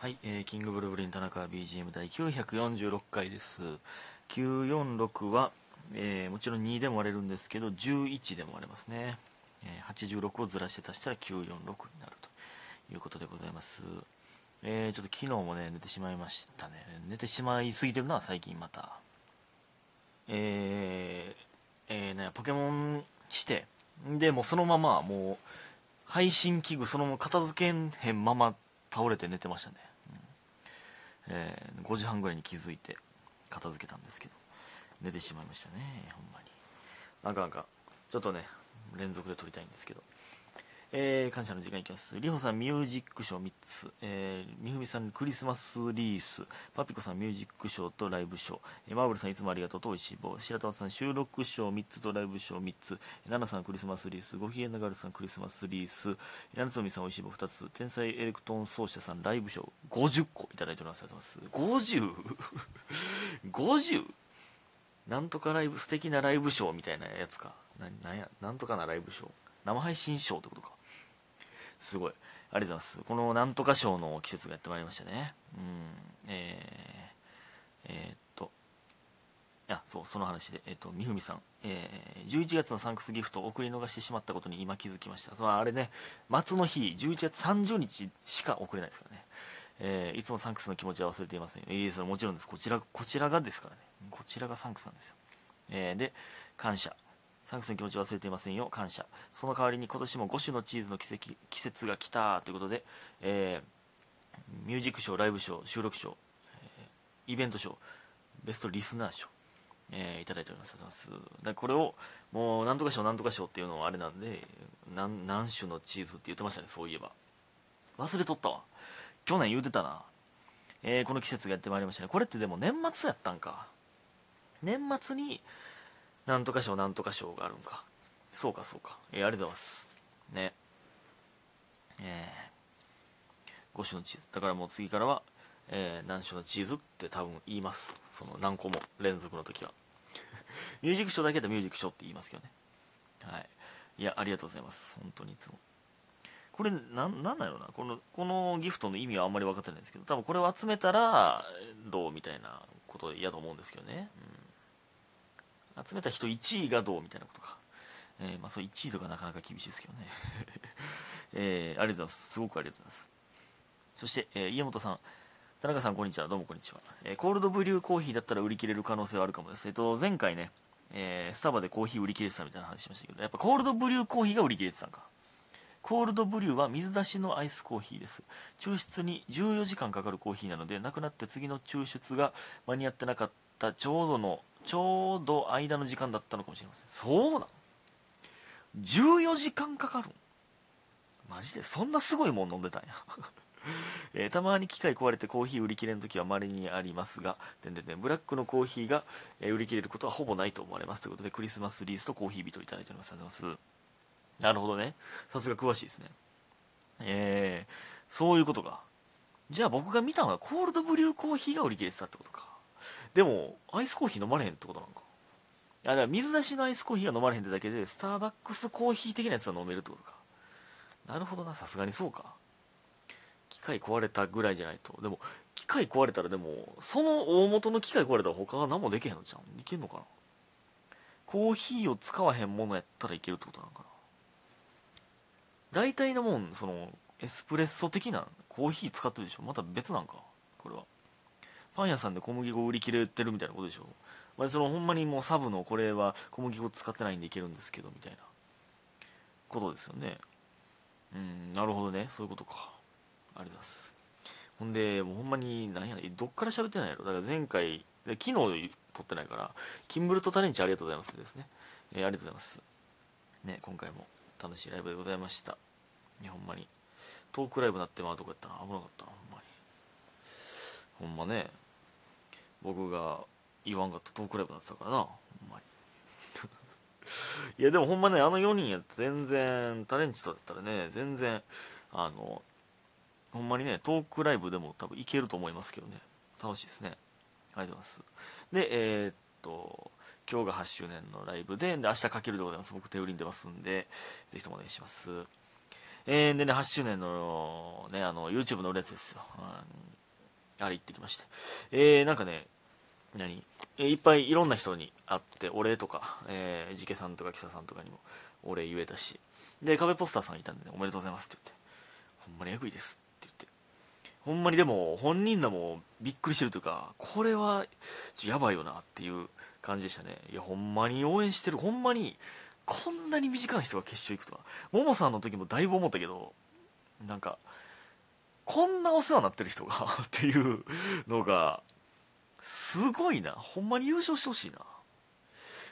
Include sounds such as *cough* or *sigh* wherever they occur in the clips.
はい、えー、キングブルーブリン田中 BGM 第946回です。946は、えーもちろん2でも割れるんですけど、11でも割れますね。えー86をずらして足したら946になるということでございます。えーちょっと昨日もね、寝てしまいましたね。寝てしまいすぎてるな、最近また。えー、えーね、ポケモンして、で、もそのまま、もう、配信器具そのまま片付けへんまま倒れて寝てましたね。えー5時半ぐらいに気づいて片付けたんですけど、寝てしまいましたね、ほんまに。なんかなんか、ちょっとね、連続で撮りたいんですけど。えー感謝の時間いきます。りほさんミュージックショー3つ、えー、みふみさんクリスマスリース、パピコさんミュージックショーとライブショー、えーマーブルさんいつもありがとうとおいしい棒、白玉さん収録ショー3つとライブショー3つ、ナナさんクリスマスリース、ごひげながるさんクリスマスリース、柳つみさんおいしい棒2つ、天才エレクトーン奏者さんライブショー50個いただいております。ありがとうございます。*laughs* 50?50? 50? なんとかライブ、素敵なライブショーみたいなやつか。な、なんや、なんとかなライブショー。生配信ショーってことか。すごい。ありがとうございます。このなんとかショーの季節がやってまいりましたね。うん。えー、えーっと、あ、そう、その話で、えーっと、みふみさん。えー、11月のサンクスギフトを送り逃してしまったことに今気づきました。そのあれね、末の日、11月30日しか送れないですからね。えーいつもサンクスの気持ちは忘れていませんよ。いいそれもちろんです。こちら、こちらがですからね。こちらがサンクスなんですよ。えーで、感謝。サンクスの気持ち忘れていませんよ。感謝。その代わりに今年も5種のチーズの奇跡季節が来たということで、えーミュージックショー、ライブショー、収録ショー、えーイベントショー、ベストリスナー賞、えーいただいております。ありがとうございますだこれを、もう、なんとか賞、なんとか賞っていうのはあれなんで、なん何種のチーズって言ってましたね、そういえば。忘れとったわ。去年言うてたな。えーこの季節がやってまいりましたね。これってでも年末やったんか。年末に、なんとか賞、なんとか賞があるんか。そうか、そうか。えーありがとうございます。ね。えー、5種のチーズ。だからもう次からは、えー何種のチーズって多分言います。その何個も連続の時は。*laughs* ミュージックショーだけだとミュージックショーって言いますけどね。はい。いや、ありがとうございます。本当にいつも。これ、なん、なんだろうな。この、このギフトの意味はあんまり分かってないんですけど、多分これを集めたら、どうみたいなことやと思うんですけどね。うん。集めた人1位がどうみたいなことか。えーまあ、そう1位とかなかなか厳しいですけどね。*laughs* えーありがとうございます。すごくありがとうございます。そして、えー家元さん。田中さん、こんにちは。どうもこんにちは。えーコールドブリューコーヒーだったら売り切れる可能性はあるかもです。えっと、前回ね、えスタバでコーヒー売り切れてたみたいな話しましたけど、やっぱコールドブリューコーヒーが売り切れてたんか。コールドブリューは水出しのアイスコーヒーです。抽出に14時間かかるコーヒーなので、なくなって次の抽出が間に合ってなかったちょうどの、ちょうど間の時間だったのかもしれません。そうなん ?14 時間かかるマジで？そんなすごいもん飲んでたんや。*laughs* えーたまに機械壊れてコーヒー売り切れの時は稀にありますが、てんてんてんブラックのコーヒーが、えー売り切れることはほぼないと思われます。ということで、クリスマスリースとコーヒービートをいただいております。ありがとうございます。なるほどね。さすが詳しいですね。えー、そういうことか。じゃあ僕が見たのはコールドブリューコーヒーが売り切れてたってことか。でも、アイスコーヒー飲まれへんってことなのか。あ、だから水出しのアイスコーヒーが飲まれへんってだけで、スターバックスコーヒー的なやつは飲めるってことか。なるほどな、さすがにそうか。機械壊れたぐらいじゃないと。でも、機械壊れたらでも、その大元の機械壊れたら他は何もできへんのじゃん。いけんのかな？コーヒーを使わへんものやったらいけるってことなのかな？大体のもん、その、エスプレッソ的なコーヒー使ってるでしょ？また別なんか？これは。パン屋さんで小麦粉売り切れてるみたいなことでしょ？まあ、そのほんまにもうサブのこれは小麦粉使ってないんでいけるんですけどみたいなことですよね。うんなるほどね。そういうことか。ありがとうございます。ほんでもうほんまに何やねどっから喋ってないやろ。だから前回で昨日撮ってないからキンブルとタレンチありがとうございますですね、えーありがとうございます。ね今回も楽しいライブでございました。いやほんまに。トークライブなってまうとこやったな。危なかったなほんまに。ほんまね。僕が言わんかったトークライブだったからなほんまに。*laughs* いやでもほんまねあの4人や全然タレンチとだったらね全然あのほんまにねトークライブでも多分いけると思いますけどね。楽しいですね。ありがとうございます。でえーっと今日が8周年のライブでで明日かけるでございます。僕手売りに出ますんでぜひともお願いします。えー、でね8周年のねあの YouTube の売るやつですよ、うん。あれ行ってきまして。えー、なんかね何？えいっぱいいろんな人に会ってお礼とか、えー、ジケさんとかキサさんとかにもお礼言えたし。で壁ポスターさんいたんで、ね、おめでとうございますって言って。ほんまにエグいですって言って。ほんまにでも本人らもびっくりしてるというかこれはやばいよなっていう感じでしたね。いやほんまに応援してる。ほんまにこんなに身近な人が決勝行くとは。ももさんの時もだいぶ思ったけどなんかこんなお世話になってる人が *laughs* っていうのがすごいな。ほんまに優勝してほしい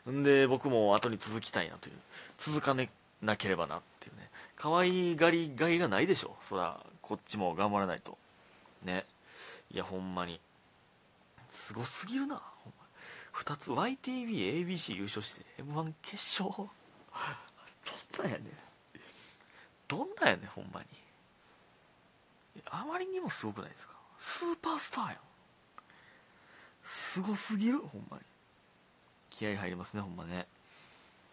な。んで僕も後に続きたいなという。続かねなければなっていうね。可愛がりがいがないでしょ。そらこっちも頑張らないと。ね。いやほんまに。すごすぎるな。ほんま。2つ YTVABC 優勝して m 1決勝。*laughs* どんなんやねん。どんなんやねんほんまに。あまりにもすごくないですか？スーパースターやん。すごすぎるほんまに。気合入りますねほんまね。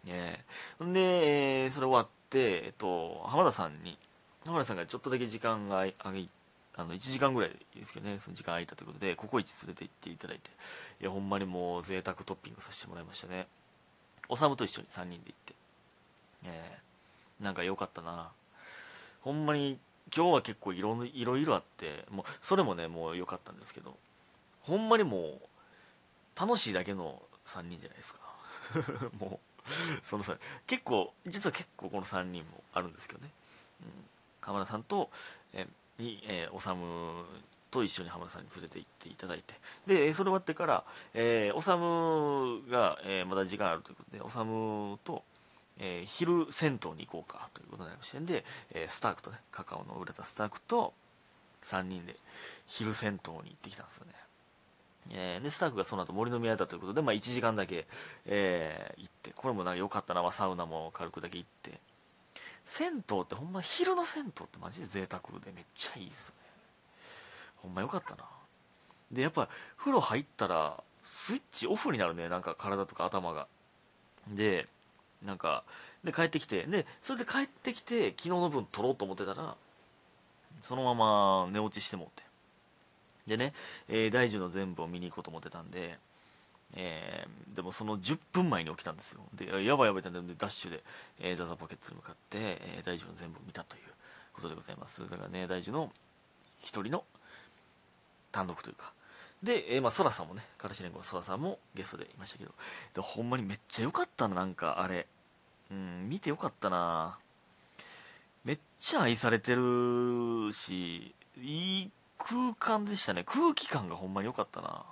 ええ。ー、で、えー、それ終わってえっと浜田さんに浜田さんがちょっとだけ時間があいあの1時間ぐらいですけどねその時間空いたということでココイチ連れて行っていただいて。いやほんまにもう贅沢トッピングさせてもらいましたね。おさむと一緒に3人で行って。えー、なんか良かったな。ほんまに今日は結構いろいろいろあってもうそれもねもう良かったんですけどほんまにもう楽しいだけの3人じゃないですか。*laughs* もうそのさ結構実は結構この3人もあるんですけどね、うん、浜田さんとえに、え、おさむと一緒に浜田さんに連れて行っていただいて。でそれ終わってから、えー、おさむが、えー、まだ時間あるということでおさむとえー、昼銭湯に行こうかということになりましてで、えー、スタークとねカカオの売れたスタークと3人で昼銭湯に行ってきたんですよね、えー、でスタークがその後森の宮だということで、まあ、1時間だけ、えー、行ってこれもなんか良かったな、まあ、サウナも軽くだけ行って。銭湯ってほんま昼の銭湯ってマジで贅沢でめっちゃいいっすよね。ほんま良かったな。でやっぱ風呂入ったらスイッチオフになるねなんか体とか頭が。でなんかで帰ってきてでそれで帰ってきて昨日の分取ろうと思ってたらそのまま寝落ちしてもって。でね、えー、大樹の全部を見に行こうと思ってたんで、えー、でもその10分前に起きたんですよ。でやばいやばいってんでダッシュで、えー、ザザポケッツに向かって、えー、大樹の全部を見たということでございます。だからね大樹の一人の単独というかで、えー、まあ、ソラさんもね、からし連合のソラさんもゲストでいましたけど、でほんまにめっちゃ良かったな、なんかあれ。うん、見てよかったな。めっちゃ愛されてるし、いい空間でしたね。空気感がほんまに良かったな。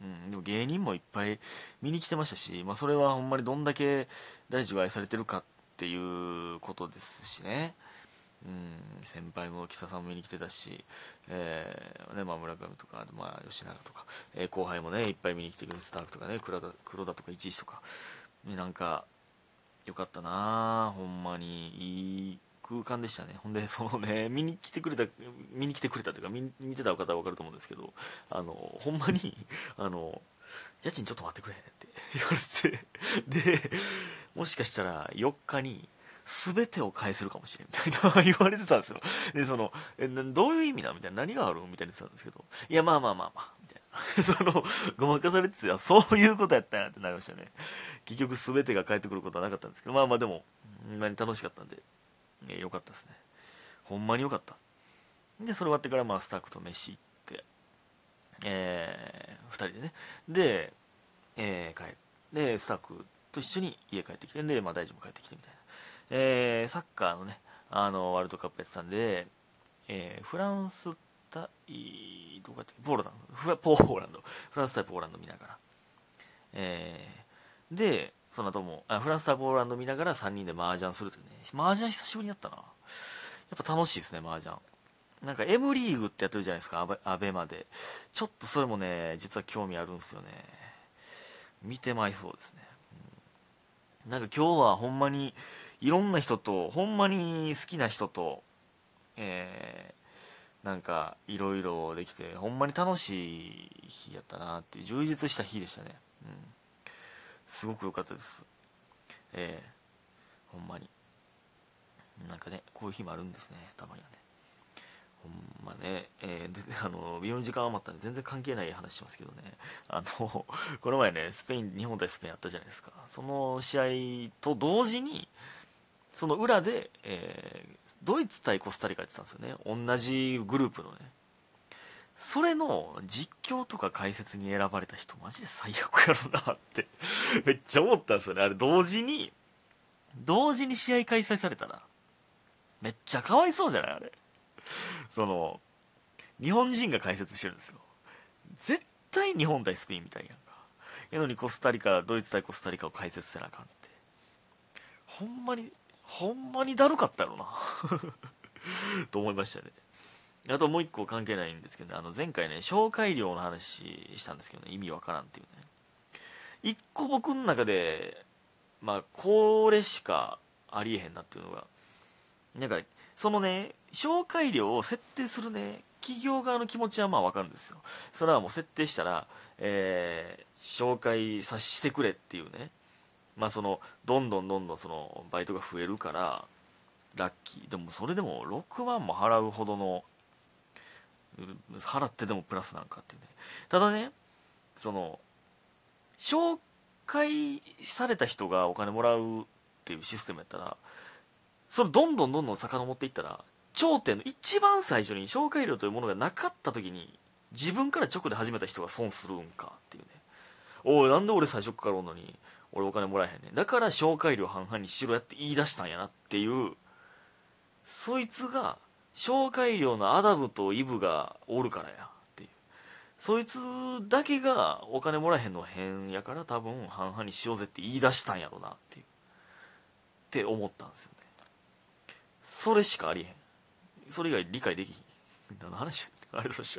うん、でも芸人もいっぱい見に来てましたし、まあ、それはほんまにどんだけ大地が愛されてるかっていうことですしね。うん、先輩も木佐さんも見に来てたし、えーねまあ、村上とか、まあ、吉永とか、えー、後輩もねいっぱい見に来てくれてスタークとかね黒田黒田とか一石とか、なんかよかったなほんまに。いい空間でしたね。ほんでそのね見に来てくれた見に来てくれたというか見見てた方は分かると思うんですけどあのほんまにあの家賃ちょっと待ってくれって言われてでもしかしたら4日に全てを返せるかもしれんみたいな *laughs* 言われてたんですよ。で、その、え、どういう意味なみたいな、何がある？みたいな言ってたんですけど、いや、まあまあまあまあ、みたいな。*laughs* その、ごまかされてて、そういうことやったんやってなりましたね。結局全てが返ってくることはなかったんですけど、まあまあでも、ほんまに楽しかったんで、えよかったですね。ほんまによかった。で、それ終わってから、まあ、スタッフと飯行って、えー、2人でね。で、えー、帰って、スタッフと一緒に家帰ってきて、で、まあ大丈夫帰ってきてみたいな。えー、サッカーのね、あの、ワールドカップやってたんで、えー、フランス対、どこやったっけ？ポーランド、ポーランド、フランス対ポーランド見ながら、えー、で、その後もあ、フランス対ポーランド見ながら3人で麻雀するというね、麻雀久しぶりにやったな。やっぱ楽しいですね、麻雀。なんか M リーグってやってるじゃないですか、アベマで。ちょっとそれもね、実は興味あるんですよね。見てまいそうですね。うん、なんか今日はほんまに、いろんな人とほんまに好きな人とえー、なんかいろいろできてほんまに楽しい日やったなっていう充実した日でしたね。うん。すごく良かったです。えー、ほんまに。なんかねこういう日もあるんですねたまにはね。ほんまね、えー、であの微妙に時間余ったんで全然関係ない話しますけどね。あのこの前ねスペイン日本対スペインあったじゃないですか。その試合と同時にその裏で、えー、ドイツ対コスタリカやってたんですよね。同じグループのね。それの実況とか解説に選ばれた人マジで最悪やろなって *laughs* めっちゃ思ったんですよね。あれ同時に同時に試合開催されたらめっちゃかわいそうじゃない？あれ。その日本人が解説してるんですよ。絶対日本対スペインみたいやんか。やのにコスタリカドイツ対コスタリカを解説せなあかんって。ほんまにほんまにだるかったやろな。*laughs* と思いましたね。あともう一個関係ないんですけどね。あの前回ね紹介料の話したんですけどね。意味わからんっていうね。一個僕の中でまあこれしかありえへんなっていうのが。だかそのね紹介料を設定するね企業側の気持ちはまあわかるんですよ。それはもう設定したら、えー、紹介さしてくれっていうね。まあそのどんどんどんどんそのバイトが増えるからラッキー。でもそれでも6万も払うほどの払ってでもプラスなんかっていうね。ただねその紹介された人がお金もらうっていうシステムやったらそれどんどんどんどん遡っていったら頂点の一番最初に紹介料というものがなかった時に自分から直で始めた人が損するんかっていうね。おいなんで俺最初からおんのに俺お金もらえへんねん。だから紹介料半々にしろやって言い出したんやなっていうそいつが紹介料のアダムとイブがおるからやっていう。そいつだけがお金もらえへんの変やから多分半々にしようぜって言い出したんやろなっていう。って思ったんですよね。それしかありへん。それ以外理解できひん。何の話あれとし